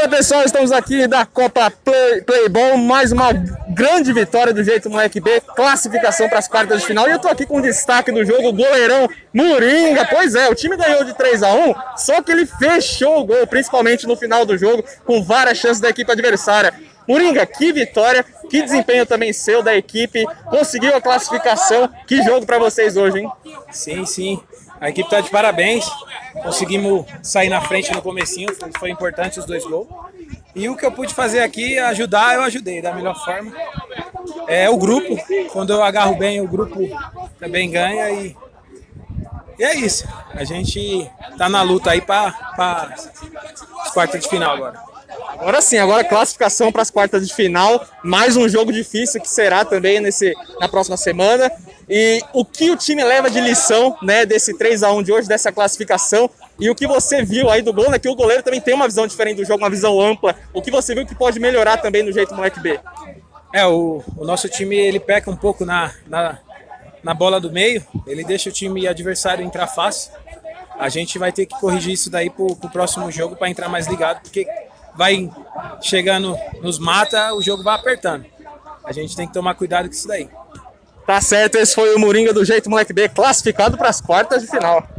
Fala pessoal, estamos aqui da Copa Play, Playball, mais uma grande vitória do jeito moleque B, classificação para as quartas de final. E eu tô aqui com destaque do jogo, goleirão Moringa. Pois é, o time ganhou de 3 a 1 só que ele fechou o gol, principalmente no final do jogo, com várias chances da equipe adversária. Moringa, que vitória, que desempenho também seu da equipe, conseguiu a classificação. Que jogo para vocês hoje, hein? Sim, sim. A equipe está de parabéns. Conseguimos sair na frente no comecinho, foi, foi importante os dois gols. E o que eu pude fazer aqui, ajudar, eu ajudei da melhor forma. É o grupo, quando eu agarro bem, o grupo também ganha e, e é isso. A gente tá na luta aí para as quartas de final agora. Agora sim, agora classificação para as quartas de final, mais um jogo difícil que será também nesse, na próxima semana. E o que o time leva de lição, né, desse 3 a 1 de hoje, dessa classificação, e o que você viu aí do gol, né, que o goleiro também tem uma visão diferente do jogo, uma visão ampla. O que você viu que pode melhorar também no jeito moleque B? É, o, o nosso time ele peca um pouco na, na, na bola do meio, ele deixa o time adversário entrar fácil. A gente vai ter que corrigir isso daí pro, pro próximo jogo para entrar mais ligado, porque vai chegando nos mata, o jogo vai apertando. A gente tem que tomar cuidado com isso daí. Tá certo, esse foi o Moringa do Jeito Moleque B, classificado para as quartas de final.